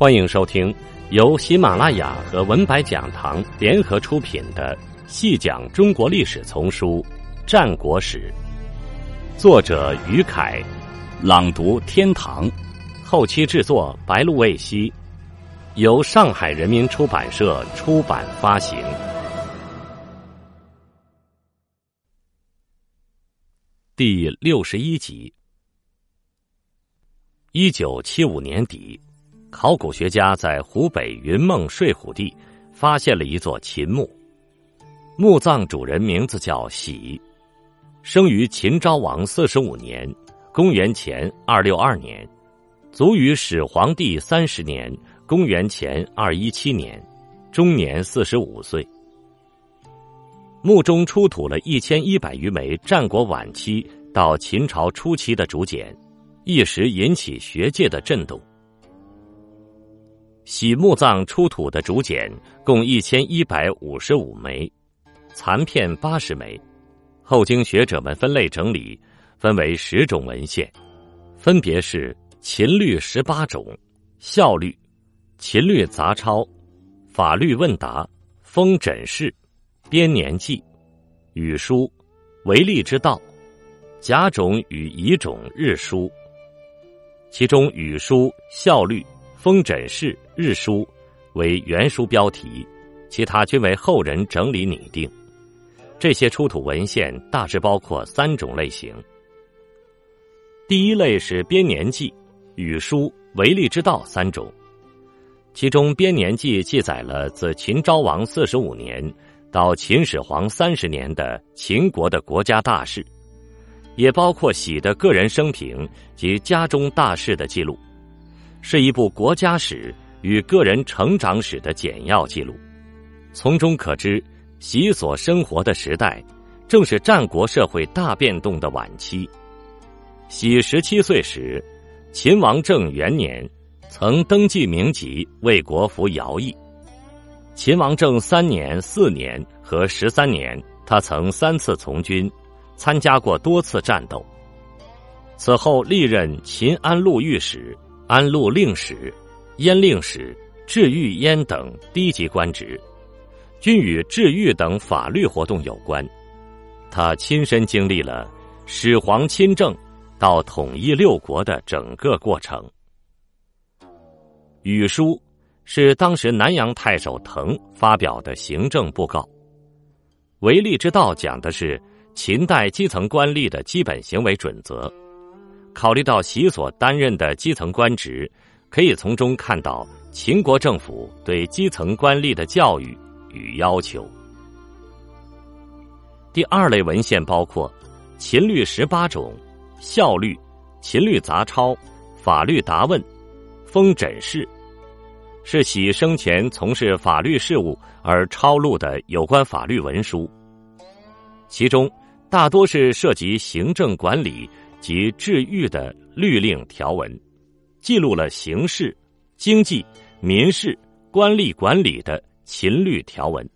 欢迎收听由喜马拉雅和文白讲堂联合出品的《细讲中国历史丛书·战国史》，作者于凯，朗读天堂，后期制作白露未晞，由上海人民出版社出版发行。第六十一集，一九七五年底。考古学家在湖北云梦睡虎地发现了一座秦墓，墓葬主人名字叫喜，生于秦昭王四十五年（公元前二六二年），卒于始皇帝三十年（公元前二一七年），终年四十五岁。墓中出土了一千一百余枚战国晚期到秦朝初期的竹简，一时引起学界的震动。喜墓葬出土的竹简共一千一百五十五枚，残片八十枚。后经学者们分类整理，分为十种文献，分别是秦律十八种、效律、秦律杂抄、法律问答、封诊释、编年记、语书、为利之道、甲种与乙种日书。其中语书、效律。封诊室日书为原书标题，其他均为后人整理拟定。这些出土文献大致包括三种类型。第一类是编年记、语书、为利之道三种，其中编年记记载了自秦昭王四十五年到秦始皇三十年的秦国的国家大事，也包括喜的个人生平及家中大事的记录。是一部国家史与个人成长史的简要记录，从中可知，习所生活的时代正是战国社会大变动的晚期。喜十七岁时，秦王政元年，曾登记名籍为国服徭役。秦王政三年、四年和十三年，他曾三次从军，参加过多次战斗。此后历任秦安陆御史。安陆令史、燕令史、治御燕等低级官职，均与治御等法律活动有关。他亲身经历了始皇亲政到统一六国的整个过程。语书是当时南阳太守滕发表的行政布告。为吏之道讲的是秦代基层官吏的基本行为准则。考虑到习所担任的基层官职，可以从中看到秦国政府对基层官吏的教育与要求。第二类文献包括秦律十八种、孝律、秦律杂抄、法律答问、封诊事，是喜生前从事法律事务而抄录的有关法律文书，其中大多是涉及行政管理。及治狱的律令条文，记录了刑事、经济、民事、官吏管理的秦律条文。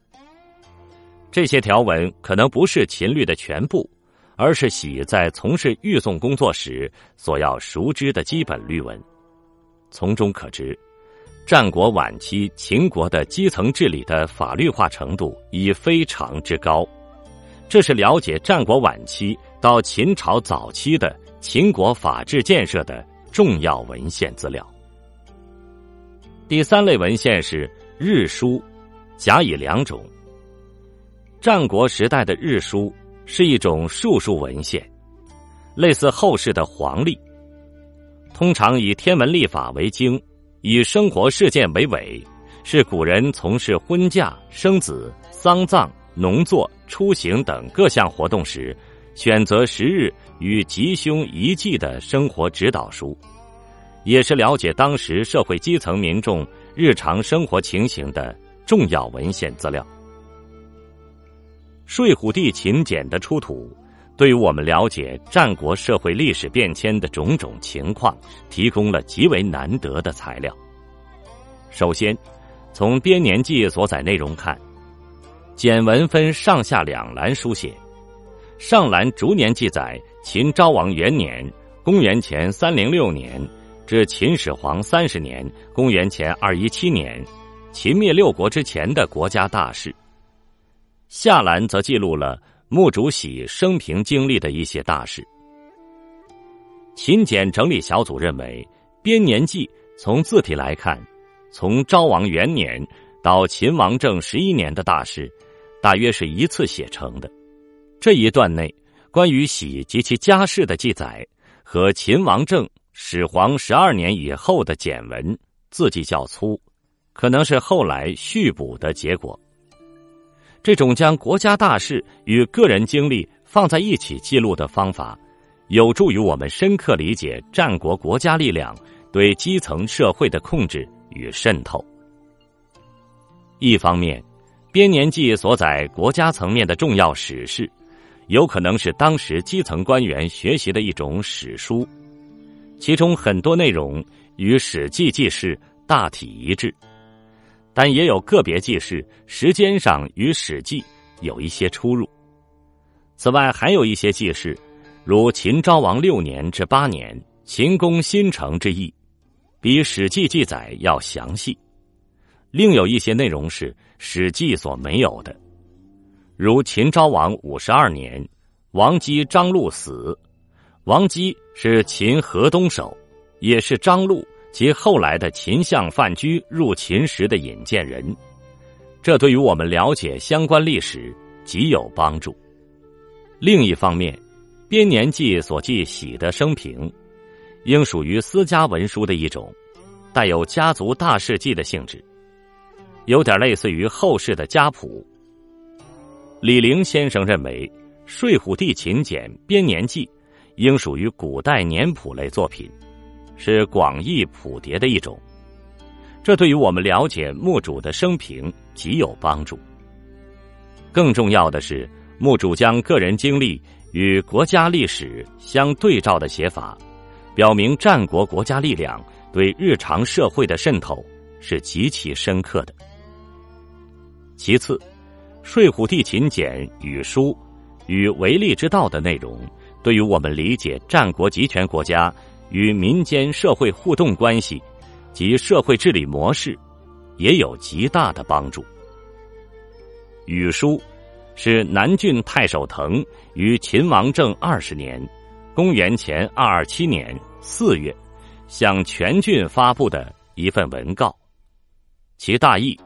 这些条文可能不是秦律的全部，而是喜在从事狱讼工作时所要熟知的基本律文。从中可知，战国晚期秦国的基层治理的法律化程度已非常之高。这是了解战国晚期到秦朝早期的秦国法治建设的重要文献资料。第三类文献是日书，甲乙两种。战国时代的日书是一种术数文献，类似后世的黄历，通常以天文历法为经，以生活事件为尾，是古人从事婚嫁、生子、丧葬。农作、出行等各项活动时，选择时日与吉凶宜忌的生活指导书，也是了解当时社会基层民众日常生活情形的重要文献资料。睡虎地秦简的出土，对于我们了解战国社会历史变迁的种种情况，提供了极为难得的材料。首先，从编年记所载内容看。简文分上下两栏书写，上栏逐年记载秦昭王元年（公元前三零六年）至秦始皇三十年（公元前二一七年），秦灭六国之前的国家大事。下栏则记录了墓主喜生平经历的一些大事。秦简整理小组认为，《编年记》从字体来看，从昭王元年到秦王政十一年的大事，大约是一次写成的。这一段内关于喜及其家世的记载，和秦王政始皇十二年以后的简文字迹较粗，可能是后来续补的结果。这种将国家大事与个人经历放在一起记录的方法。有助于我们深刻理解战国国家力量对基层社会的控制与渗透。一方面，编年记所载国家层面的重要史事，有可能是当时基层官员学习的一种史书，其中很多内容与《史记》记事大体一致，但也有个别记事时间上与《史记》有一些出入。此外，还有一些记事。如秦昭王六年至八年，秦攻新城之役，比《史记》记载要详细。另有一些内容是《史记》所没有的，如秦昭王五十二年，王姬张禄死。王姬是秦河东守，也是张禄及后来的秦相范雎入秦时的引荐人。这对于我们了解相关历史极有帮助。另一方面，编年记所记喜的生平，应属于私家文书的一种，带有家族大事记的性质，有点类似于后世的家谱。李陵先生认为，《睡虎地秦简编年记》应属于古代年谱类作品，是广义谱牒的一种。这对于我们了解墓主的生平极有帮助。更重要的是，墓主将个人经历。与国家历史相对照的写法，表明战国国家力量对日常社会的渗透是极其深刻的。其次，《睡虎地秦简》语书与为利之道的内容，对于我们理解战国集权国家与民间社会互动关系及社会治理模式，也有极大的帮助。语书。是南郡太守腾于秦王政二十年（公元前二二七年）四月，向全郡发布的一份文告。其大意，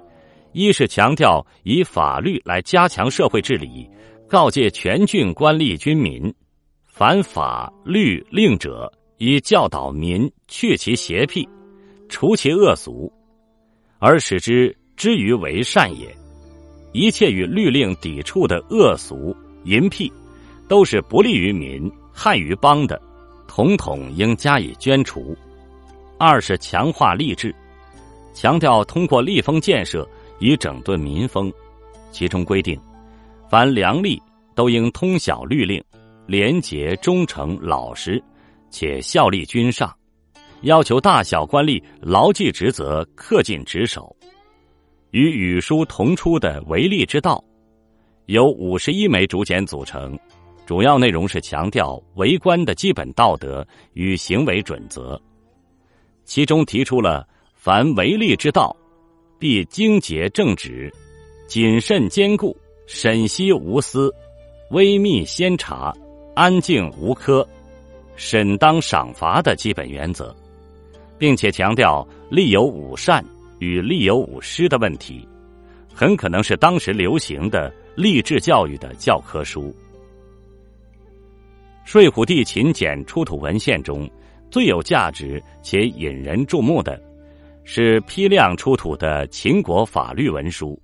一是强调以法律来加强社会治理，告诫全郡官吏军民，凡法律令者，以教导民去其邪僻，除其恶俗，而使之之于为善也。一切与律令抵触的恶俗淫僻，都是不利于民、害于邦的，统统应加以捐除。二是强化吏治，强调通过吏风建设以整顿民风，其中规定，凡良吏都应通晓律令，廉洁忠诚老实，且效力君上，要求大小官吏牢记职责，恪尽职守。与语书同出的《为吏之道》，由五十一枚竹简组成，主要内容是强调为官的基本道德与行为准则。其中提出了“凡为吏之道，必精节正直，谨慎坚固，审析无私，微密先察，安静无苛，审当赏罚”的基本原则，并且强调立有五善。与立有五师的问题，很可能是当时流行的励志教育的教科书。《睡虎地秦简》出土文献中最有价值且引人注目的，是批量出土的秦国法律文书。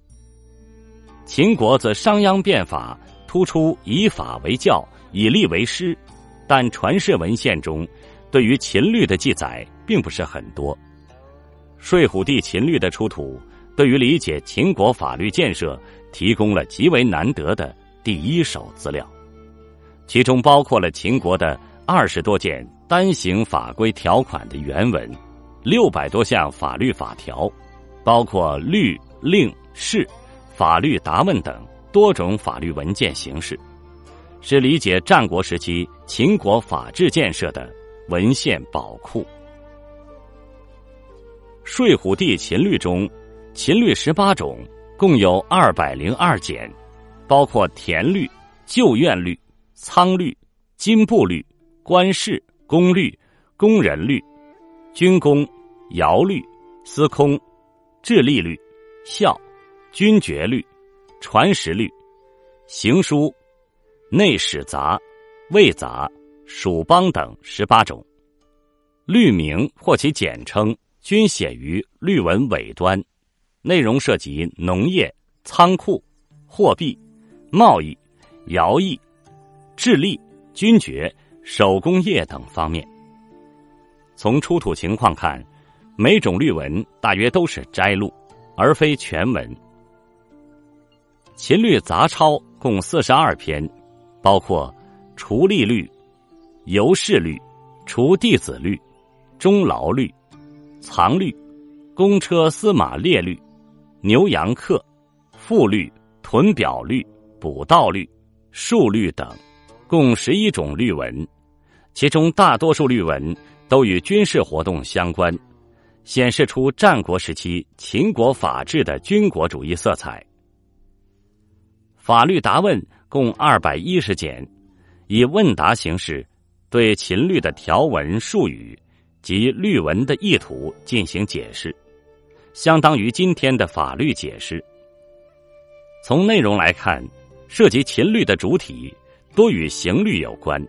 秦国自商鞅变法，突出以法为教，以吏为师，但传世文献中对于秦律的记载并不是很多。睡虎地秦律的出土，对于理解秦国法律建设提供了极为难得的第一手资料，其中包括了秦国的二十多件单行法规条款的原文，六百多项法律法条，包括律令释、法律答问等多种法律文件形式，是理解战国时期秦国法治建设的文献宝库。睡虎地秦律中，秦律十八种，共有二百零二简，包括田律、旧院律、仓律、金部律、官事、公律、工人律、军功、徭律、司空、制吏律、校、军爵律、传食律、行书、内史杂、魏杂、蜀邦等十八种。律名或其简称，均写于律文尾端，内容涉及农业、仓库、货币、贸易、徭役、智力、军爵、手工业等方面。从出土情况看，每种律文大约都是摘录，而非全文。秦律杂抄共四十二篇，包括除吏律、游士律、除弟子律。中劳律、藏律、公车司马列律、牛羊客、赋律、屯表律、补道律、数律等，共十一种律文，其中大多数律文都与军事活动相关，显示出战国时期秦国法治的军国主义色彩。法律答问共二百一十简，以问答形式对秦律的条文术语。及律文的意图进行解释，相当于今天的法律解释。从内容来看，涉及秦律的主体多与刑律有关，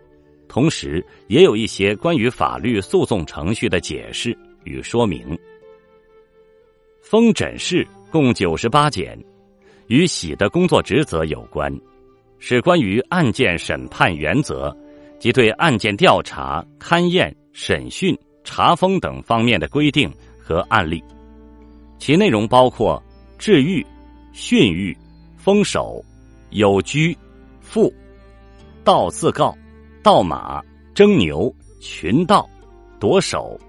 同时也有一些关于法律诉讼程序的解释与说明。封诊室共九十八件，与喜的工作职责有关，是关于案件审判原则及对案件调查、勘验、审讯。查封等方面的规定和案例，其内容包括治愈、训狱、封守、有居、赋、盗自告、盗马、征牛、群盗、夺首、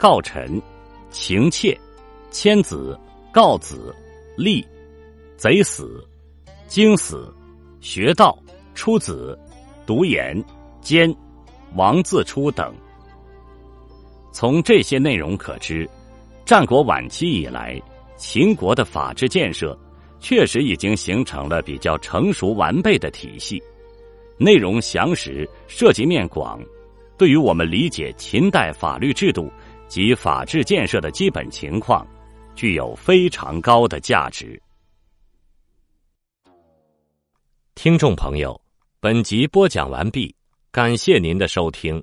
告臣、情妾、迁子、告子、立、贼死、惊死、学道、出子、独言、奸、王自出等。从这些内容可知，战国晚期以来，秦国的法治建设确实已经形成了比较成熟完备的体系，内容详实，涉及面广，对于我们理解秦代法律制度及法治建设的基本情况，具有非常高的价值。听众朋友，本集播讲完毕，感谢您的收听。